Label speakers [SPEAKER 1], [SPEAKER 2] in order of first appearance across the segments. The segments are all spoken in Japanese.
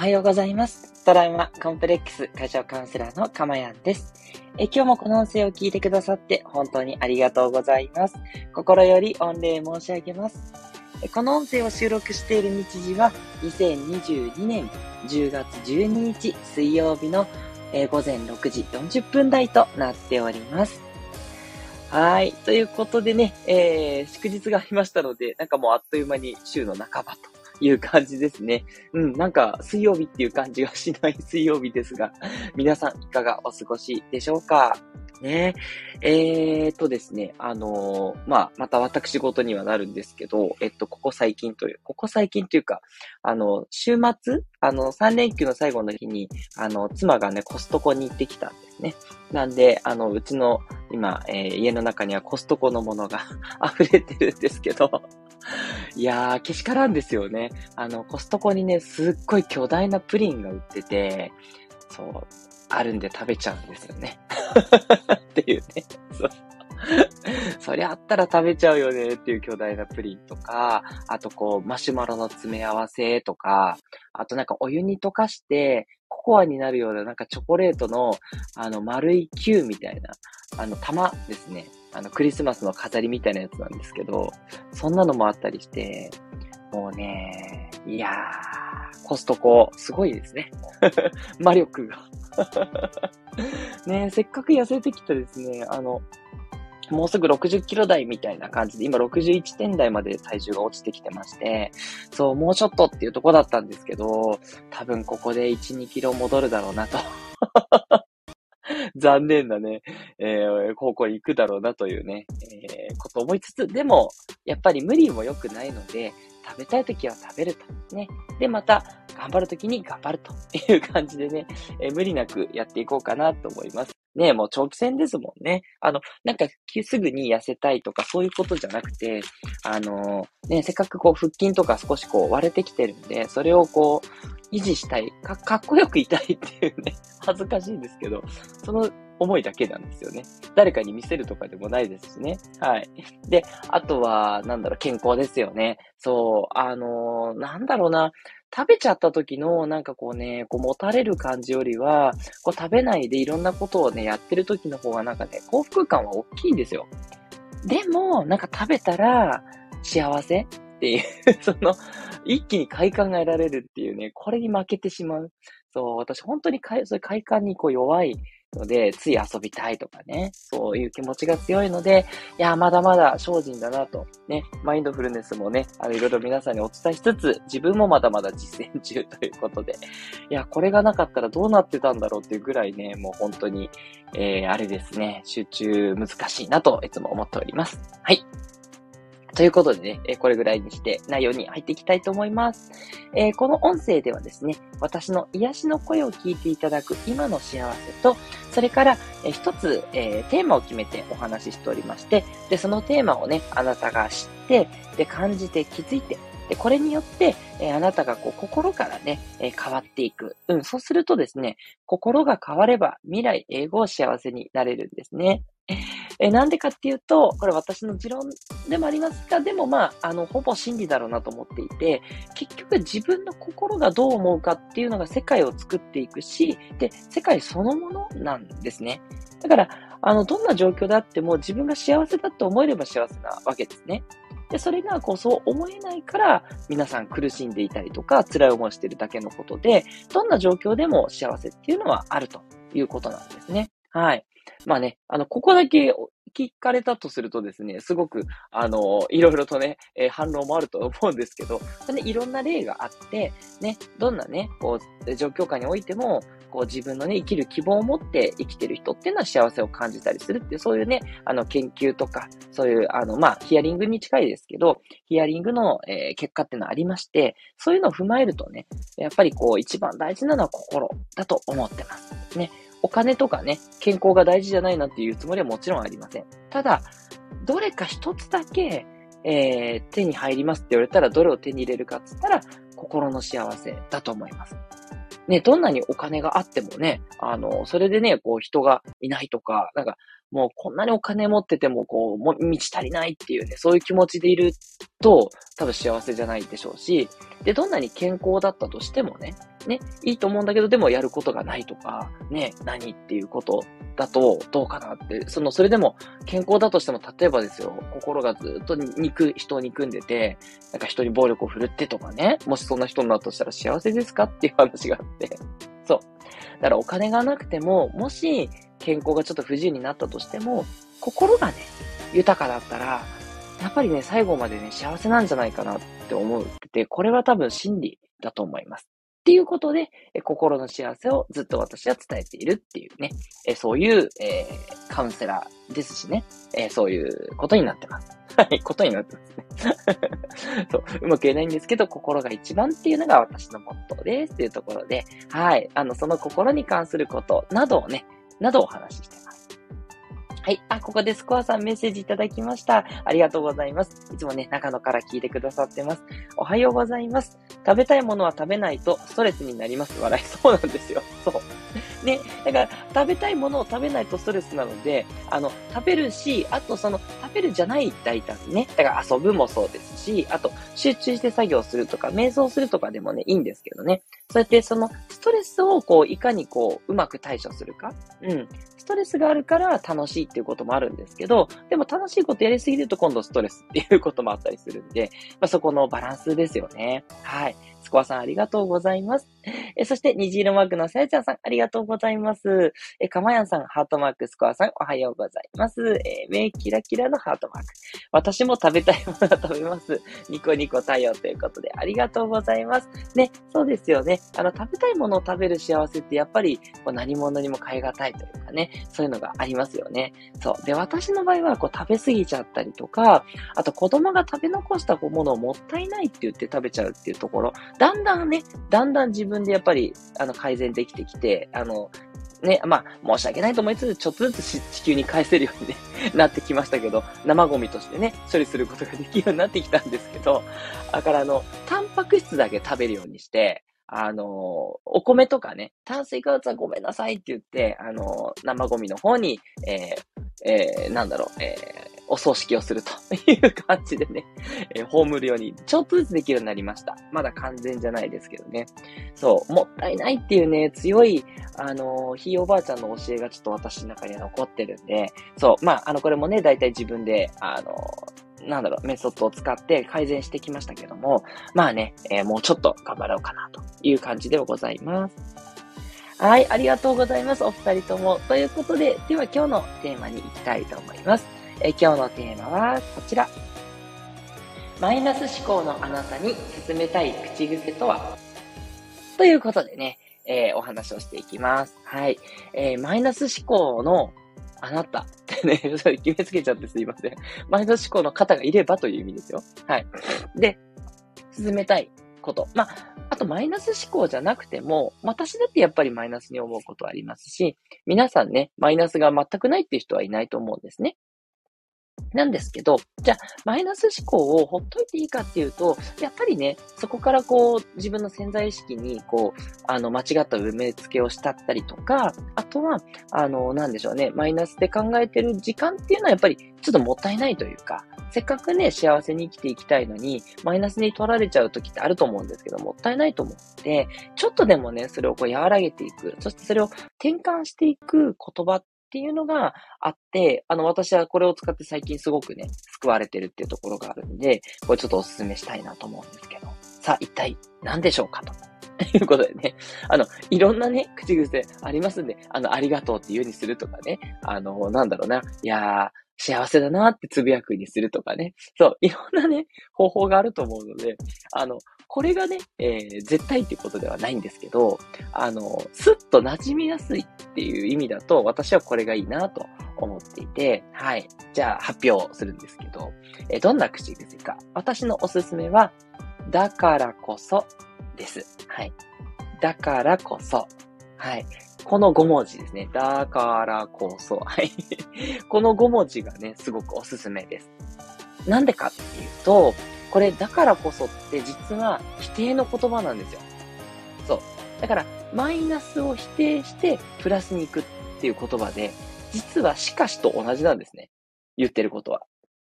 [SPEAKER 1] おはようございます。トラウマコンプレックス解消カウンセラーのかまやんです。え今日もこの音声を聞いてくださって本当にありがとうございます。心より御礼申し上げます。この音声を収録している日時は2022年10月12日水曜日の午前6時40分台となっております。はい。ということでね、えー、祝日がありましたので、なんかもうあっという間に週の半ばという感じですね。うん、なんか水曜日っていう感じがしない。水曜日ですが、皆さんいかがお過ごしでしょうか？ね。えー、っとですね、あのー、まあ、また私事にはなるんですけど、えっと、ここ最近という、ここ最近というか、あの、週末あの、3連休の最後の日に、あの、妻がね、コストコに行ってきたんですね。なんで、あの、うちの、今、えー、家の中にはコストコのものが 溢れてるんですけど、いやー、けしからんですよね。あの、コストコにね、すっごい巨大なプリンが売ってて、そう、あるんで食べちゃうんですよね。っていうね。そう。そりゃあったら食べちゃうよねっていう巨大なプリンとか、あとこう、マシュマロの詰め合わせとか、あとなんかお湯に溶かして、ココアになるようななんかチョコレートの、あの、丸い球みたいな、あの、玉ですね。あの、クリスマスの飾りみたいなやつなんですけど、そんなのもあったりして、もうね、いやー、コストコ、すごいですね。魔力が ねせっかく痩せてきたですね、あの、もうすぐ60キロ台みたいな感じで、今61点台まで体重が落ちてきてまして、そう、もうちょっとっていうとこだったんですけど、多分ここで1、2キロ戻るだろうなと 残念なね、えー、高校行くだろうなというね、えー、こと思いつつ、でも、やっぱり無理も良くないので、食べたい時は食べると。ね。で、また、頑張る時に頑張るという感じでね、えー、無理なくやっていこうかなと思います。ねもう長期戦ですもんね。あの、なんか、すぐに痩せたいとかそういうことじゃなくて、あのね、せっかくこう腹筋とか少しこう割れてきてるんで、それをこう、維持したい、か、かっこよくいたいっていうね、恥ずかしいんですけど、その思いだけなんですよね。誰かに見せるとかでもないですしね。はい。で、あとは、なんだろう、健康ですよね。そう、あのー、なんだろうな、食べちゃった時の、なんかこうね、こう持たれる感じよりは、こう食べないでいろんなことをね、やってる時の方がなんかね、幸福感は大きいんですよ。でも、なんか食べたら、幸せっていう、その、一気に快感が得られるっていうね、これに負けてしまう。そう、私本当にか、そういう快感にこう弱いので、つい遊びたいとかね、そういう気持ちが強いので、いや、まだまだ精進だなと、ね、マインドフルネスもね、あの、いろいろ皆さんにお伝えしつつ、自分もまだまだ実践中ということで、いや、これがなかったらどうなってたんだろうっていうぐらいね、もう本当に、えー、あれですね、集中難しいなといつも思っております。はい。ということでね、えこれぐらいにして内容に入っていきたいと思います。え、この音声ではですね、私の癒しの声を聞いていただく今の幸せと、それから、え一つ、えー、テーマを決めてお話ししておりまして、で、そのテーマをね、あなたが知って、で、感じて気づいて、で、これによって、え、あなたがこう心からね、え、変わっていく。うん、そうするとですね、心が変われば未来、英語を幸せになれるんですね。えなんでかっていうと、これ私の持論でもありますが、でもまあ、あの、ほぼ真理だろうなと思っていて、結局自分の心がどう思うかっていうのが世界を作っていくし、で、世界そのものなんですね。だから、あの、どんな状況であっても自分が幸せだと思えれば幸せなわけですね。で、それがこう、そう思えないから、皆さん苦しんでいたりとか、辛い思いしてるだけのことで、どんな状況でも幸せっていうのはあるということなんですね。はい。まあね、あの、ここだけ聞かれたとするとですね、すごく、あの、いろいろとね、えー、反論もあると思うんですけど、ね、いろんな例があって、ね、どんなね、こう、状況下においても、こう自分のね、生きる希望を持って生きてる人っていうのは幸せを感じたりするっていう、そういうね、あの、研究とか、そういう、あの、まあ、ヒアリングに近いですけど、ヒアリングの、えー、結果っていうのはありまして、そういうのを踏まえるとね、やっぱりこう、一番大事なのは心だと思ってます。ね。お金とかね、健康が大事じゃないなっていうつもりはもちろんありません。ただ、どれか一つだけ、えー、手に入りますって言われたらどれを手に入れるかって言ったら、心の幸せだと思います。ね、どんなにお金があってもね、あの、それでね、こう人がいないとか、なんか、もうこんなにお金持ってても、こう、も満ち足りないっていうね、そういう気持ちでいると、多分幸せじゃないでしょうし、で、どんなに健康だったとしてもね、ね、いいと思うんだけど、でもやることがないとか、ね、何っていうことだと、どうかなって、その、それでも健康だとしても、例えばですよ、心がずっと肉、人を憎んでて、なんか人に暴力を振るってとかね、もしそんな人になったとしたら幸せですかっていう話があって、そう。だからお金がなくても、もし健康がちょっと不自由になったとしても、心がね、豊かだったら、やっぱりね、最後までね、幸せなんじゃないかなって思ってて、これは多分真理だと思います。っていうことで、心の幸せをずっと私は伝えているっていうね、えそういう、えー、カウンセラーですしね、えそういうことになってます。はい、ことになってますね。そう、うまく言えないんですけど、心が一番っていうのが私のモットーですっていうところで、はい、あの、その心に関することなどをね、などお話ししてます。はい。あ、ここでスコアさんメッセージいただきました。ありがとうございます。いつもね、中野から聞いてくださってます。おはようございます。食べたいものは食べないとストレスになります。笑い。そうなんですよ。そう。ね。だから、食べたいものを食べないとストレスなので、あの、食べるし、あとその、食べるじゃない大胆ね。だから遊ぶもそうですし、あと、集中して作業するとか、瞑想するとかでもね、いいんですけどね。そうやってその、ストレスをこう、いかにこう、うまく対処するか。うん。ストレスがあるから楽しいっていうこともあるんですけど、でも楽しいことやりすぎると今度ストレスっていうこともあったりするんで、まあ、そこのバランスですよね。はい。スコアさんありがとうございます。えそして、虹色マークのさやちゃんさんありがとうございます。えかまやんさん、ハートマーク、スコアさんおはようございます。えー、目キラキラのハートマーク。私も食べたいものが食べます。ニコニコ太陽ということでありがとうございます。ね、そうですよね。あの、食べたいものを食べる幸せってやっぱりこう何者にも変え難いというかね、そういうのがありますよね。そう。で、私の場合はこう食べ過ぎちゃったりとか、あと子供が食べ残したものをもったいないって言って食べちゃうっていうところ、だんだんね、だんだん自分でやっぱり、あの、改善できてきて、あの、ね、まあ、申し訳ないと思いつつ、ちょっとずつ地球に返せるように、なってきましたけど、生ゴミとしてね、処理することができるようになってきたんですけど、だからあの、タンパク質だけ食べるようにして、あの、お米とかね、炭水化物はごめんなさいって言って、あの、生ゴミの方に、えー、えー、なんだろう、えー、お葬式をすると いう感じでね、えー、葬るように、ちょっとずつできるようになりました。まだ完全じゃないですけどね。そう、もったいないっていうね、強い、あのー、ひいおばあちゃんの教えがちょっと私の中には残ってるんで、そう、まあ、あの、これもね、だいたい自分で、あのー、なんだろう、メソッドを使って改善してきましたけども、まあね、えー、もうちょっと頑張ろうかなという感じではございます。はい、ありがとうございます。お二人とも。ということで、では今日のテーマに行きたいと思います。え今日のテーマはこちら。マイナス思考のあなたに進めたい口癖とは？ということでね、えー、お話をしていきます。はい。えー、マイナス思考のあなたって ね、決めつけちゃってすいません。マイナス思考の方がいればという意味ですよ。はい。で、進めたいこと。まあ、あとマイナス思考じゃなくても、私だってやっぱりマイナスに思うことはありますし、皆さんね、マイナスが全くないっていう人はいないと思うんですね。なんですけど、じゃあ、マイナス思考をほっといていいかっていうと、やっぱりね、そこからこう、自分の潜在意識に、こう、あの、間違った埋め付けをしたったりとか、あとは、あの、なんでしょうね、マイナスで考えてる時間っていうのはやっぱり、ちょっともったいないというか、せっかくね、幸せに生きていきたいのに、マイナスに取られちゃう時ってあると思うんですけど、もったいないと思って、ちょっとでもね、それをこう和らげていく、そしてそれを転換していく言葉っっていうのがあって、あの、私はこれを使って最近すごくね、救われてるっていうところがあるんで、これちょっとお勧めしたいなと思うんですけど、さあ、一体何でしょうかと。と いうことでね、あの、いろんなね、口癖ありますんで、あの、ありがとうっていうにするとかね、あの、なんだろうな、いやー、幸せだなってつぶやくにするとかね。そう、いろんなね、方法があると思うので、あの、これがね、えー、絶対っていうことではないんですけど、あの、スッと馴染みやすいっていう意味だと、私はこれがいいなと思っていて、はい。じゃあ発表するんですけど、えー、どんな口癖か。私のおすすめは、だからこそです。はい。だからこそ。はい。この5文字ですね。だからこそ。はい。この5文字がね、すごくおすすめです。なんでかっていうと、これだからこそって実は否定の言葉なんですよ。そう。だから、マイナスを否定してプラスに行くっていう言葉で、実はしかしと同じなんですね。言ってることは。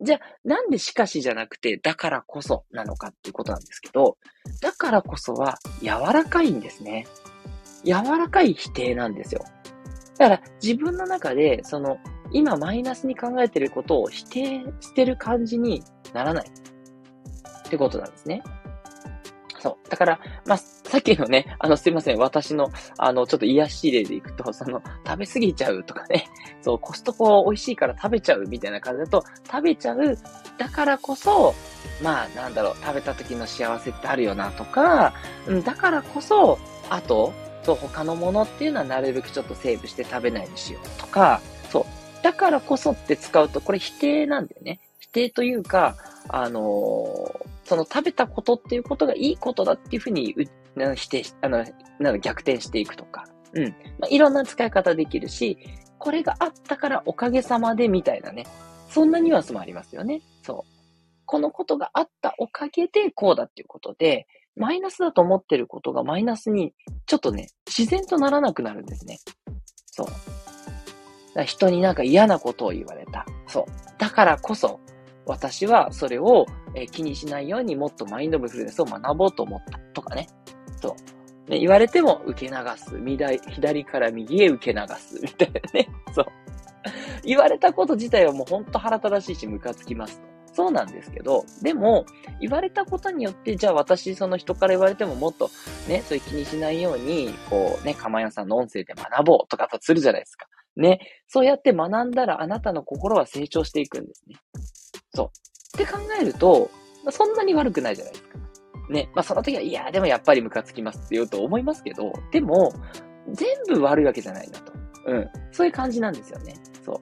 [SPEAKER 1] じゃあ、なんでしかしじゃなくて、だからこそなのかっていうことなんですけど、だからこそは柔らかいんですね。柔らかい否定なんですよ。だから自分の中で、その、今マイナスに考えてることを否定してる感じにならない。ってことなんですね。そう。だから、まあ、さっきのね、あの、すいません。私の、あの、ちょっと癒し例でいくと、その、食べ過ぎちゃうとかね、そう、コストコ美味しいから食べちゃうみたいな感じだと、食べちゃう、だからこそ、まあ、なんだろう、食べた時の幸せってあるよなとか、うん、だからこそ、あと、そう、他のものっていうのはなるべくちょっとセーブして食べないようにしようとか、そう。だからこそって使うと、これ否定なんだよね。否定というか、あのー、その食べたことっていうことがいいことだっていうふうに否定し、あの、なん逆転していくとか。うん。まあ、いろんな使い方できるし、これがあったからおかげさまでみたいなね。そんなニュアンスもありますよね。そう。このことがあったおかげでこうだっていうことで、マイナスだと思ってることがマイナスにちょっとね、自然とならなくなるんですね。そう。人になんか嫌なことを言われた。そう。だからこそ、私はそれを、え気にしないようにもっとマインドフルネスを学ぼうと思ったとかね。そう。ね、言われても受け流す。左から右へ受け流す。みたいなね。そう。言われたこと自体はもうほんと腹立たしいしムカつきます。そうなんですけど、でも、言われたことによって、じゃあ私、その人から言われてももっとね、そういう気にしないように、こうね、かまやさんの音声で学ぼうとかとするじゃないですか。ね。そうやって学んだらあなたの心は成長していくんですね。そう。って考えると、そんなに悪くないじゃないですか。ね。まあその時は、いや、でもやっぱりムカつきますって言うと思いますけど、でも、全部悪いわけじゃないなと。うん。そういう感じなんですよね。そう。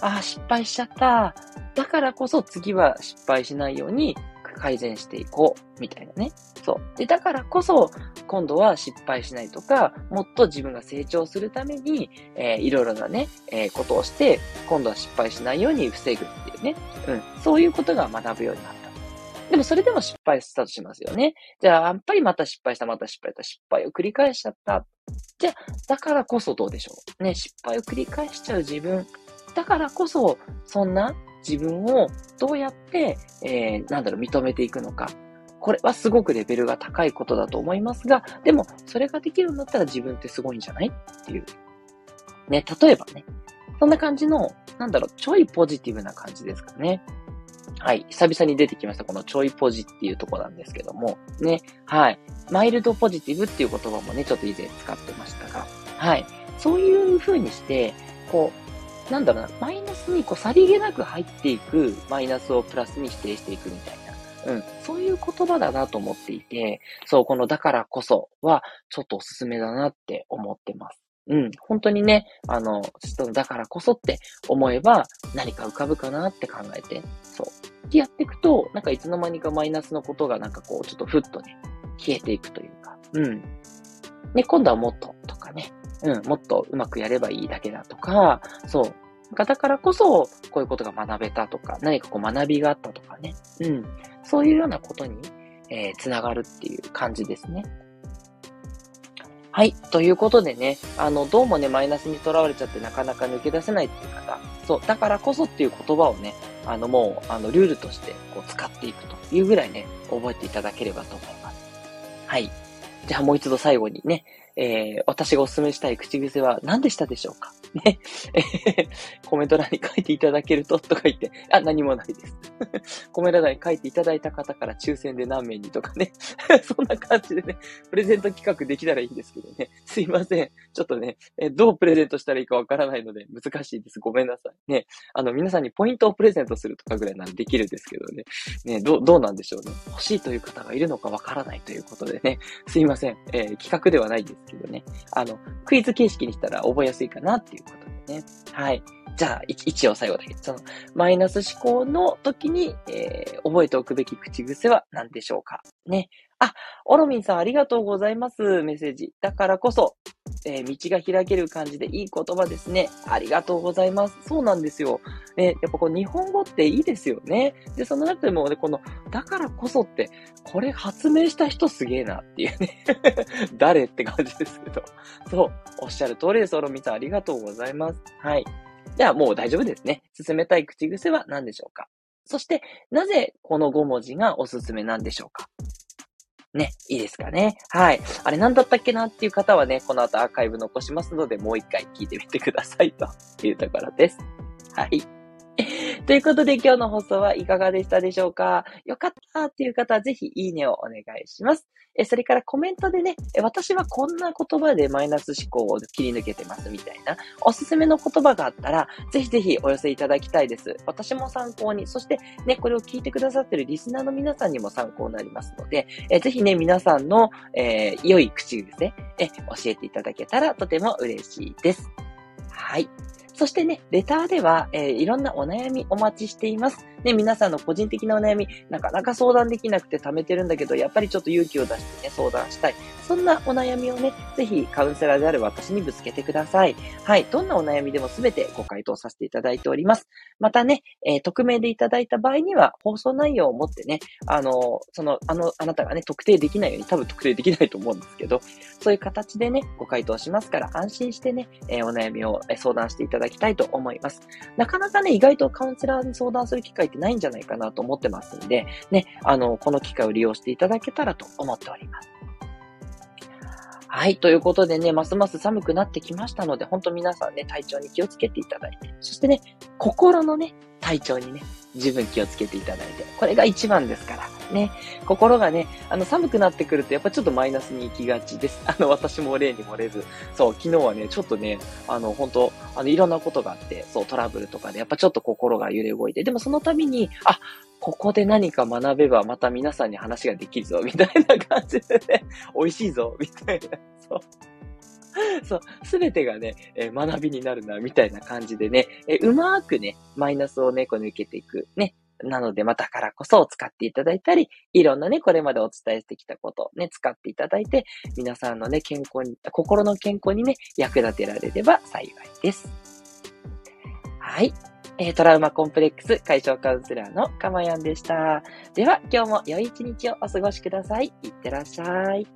[SPEAKER 1] ああ、失敗しちゃった。だからこそ次は失敗しないように改善していこう、みたいなね。そう。で、だからこそ、今度は失敗しないとか、もっと自分が成長するために、えー、いろいろなね、えー、ことをして、今度は失敗しないように防ぐっていうね。うん。そういうことが学ぶようになった。でもそれでも失敗したとしますよね。じゃあ、やっぱりまた失敗した、また失敗した、失敗を繰り返しちゃった。じゃあ、だからこそどうでしょう。ね、失敗を繰り返しちゃう自分。だからこそ、そんな自分をどうやって、えー、なんだろう、認めていくのか。これはすごくレベルが高いことだと思いますが、でも、それができるんだったら自分ってすごいんじゃないっていう。ね、例えばね、そんな感じの、なんだろう、ちょいポジティブな感じですかね。はい。久々に出てきました。このちょいポジっていうとこなんですけども。ね。はい。マイルドポジティブっていう言葉もね、ちょっと以前使ってましたが。はい。そういう風にして、こう、なんだろうな、マイナスにこうさりげなく入っていくマイナスをプラスに否定していくみたいな。うん。そういう言葉だなと思っていて、そう、このだからこそは、ちょっとおすすめだなって思ってます。うん。本当にね、あの、ちょっとだからこそって思えば何か浮かぶかなって考えて、そう。ってやっていくと、なんかいつの間にかマイナスのことがなんかこう、ちょっとふっとね、消えていくというか、うん。で、今度はもっととかね、うん、もっとうまくやればいいだけだとか、そう。だからこそ、こういうことが学べたとか、何かこう学びがあったとかね。うん。そういうようなことに、えー、つながるっていう感じですね。はい。ということでね、あの、どうもね、マイナスにとらわれちゃってなかなか抜け出せないっていう方、そう、だからこそっていう言葉をね、あの、もう、あの、ルールとしてこう使っていくというぐらいね、覚えていただければと思います。はい。じゃあもう一度最後にね、えー、私がお勧めしたい口癖は何でしたでしょうか？ね。コメント欄に書いていただけると、とか言って、あ、何もないです。コメント欄に書いていただいた方から抽選で何名にとかね。そんな感じでね、プレゼント企画できたらいいんですけどね。すいません。ちょっとね、えどうプレゼントしたらいいかわからないので難しいです。ごめんなさい。ね。あの、皆さんにポイントをプレゼントするとかぐらいならできるんですけどね。ね、どう、どうなんでしょうね。欲しいという方がいるのかわからないということでね。すいません。えー、企画ではないですけどね。あの、クイズ形式にしたら覚えやすいかなっていうことでね。はい。じゃあ、一応最後だけ。その、マイナス思考の時に、えー、覚えておくべき口癖は何でしょうかね。あ、オロミンさんありがとうございます。メッセージ。だからこそ、えー、道が開ける感じでいい言葉ですね。ありがとうございます。そうなんですよ。ね、やっぱこう日本語っていいですよね。で、その中でもね、この、だからこそって、これ発明した人すげえなっていうね。誰って感じですけど。そう、おっしゃる通りです。オロミさんありがとうございます。はい。ではもう大丈夫ですね。進めたい口癖は何でしょうかそして、なぜこの5文字がおすすめなんでしょうかね、いいですかね。はい。あれ何だったっけなっていう方はね、この後アーカイブ残しますので、もう一回聞いてみてくださいというところです。はい。ということで今日の放送はいかがでしたでしょうか？よかったっていう方はぜひいいねをお願いします。え、それからコメントでね、私はこんな言葉でマイナス思考を切り抜けてますみたいな、おすすめの言葉があったら、ぜひぜひお寄せいただきたいです。私も参考に、そしてね、これを聞いてくださってるリスナーの皆さんにも参考になりますので、えぜひね、皆さんの、えー、良い口癖、え、教えていただけたらとても嬉しいです。はい。そしてね、レターでは、えー、いろんなお悩みお待ちしています。ね、皆さんの個人的なお悩み、なかなか相談できなくて貯めてるんだけど、やっぱりちょっと勇気を出してね、相談したい。そんなお悩みをね、ぜひカウンセラーである私にぶつけてください。はい。どんなお悩みでもすべてご回答させていただいております。またね、えー、匿名でいただいた場合には、放送内容をもってね、あの、その、あの、あなたがね、特定できないように、多分特定できないと思うんですけど、そういう形でね、ご回答しますから、安心してね、えー、お悩みを相談していただきたいと思い。ます。なかなかね、意外とカウンセラーに相談する機会ってないんじゃないかなと思ってますんで、ね、あの、この機会を利用していただけたらと思っております。はい。ということでね、ますます寒くなってきましたので、本当皆さんね、体調に気をつけていただいて、そしてね、心のね、体調にね、十分気をつけていただいて、これが一番ですから、ね、心がね、あの、寒くなってくると、やっぱちょっとマイナスに行きがちです。あの、私も例に漏れず、そう、昨日はね、ちょっとね、あの、本当あの、いろんなことがあって、そう、トラブルとかで、やっぱちょっと心が揺れ動いて、でもその度に、あ、ここで何か学べばまた皆さんに話ができるぞ、みたいな感じでね、美味しいぞ、みたいな、そう。そう、すべてがね、えー、学びになるな、みたいな感じでね、えー、うまーくね、マイナスをね、こう抜けていく。ね。なので、まあ、だからこそ使っていただいたり、いろんなね、これまでお伝えしてきたことをね、使っていただいて、皆さんのね、健康に、心の健康にね、役立てられれば幸いです。はい。えー、トラウマコンプレックス解消カウンセラーのかまやんでした。では、今日も良い一日をお過ごしください。いってらっしゃい。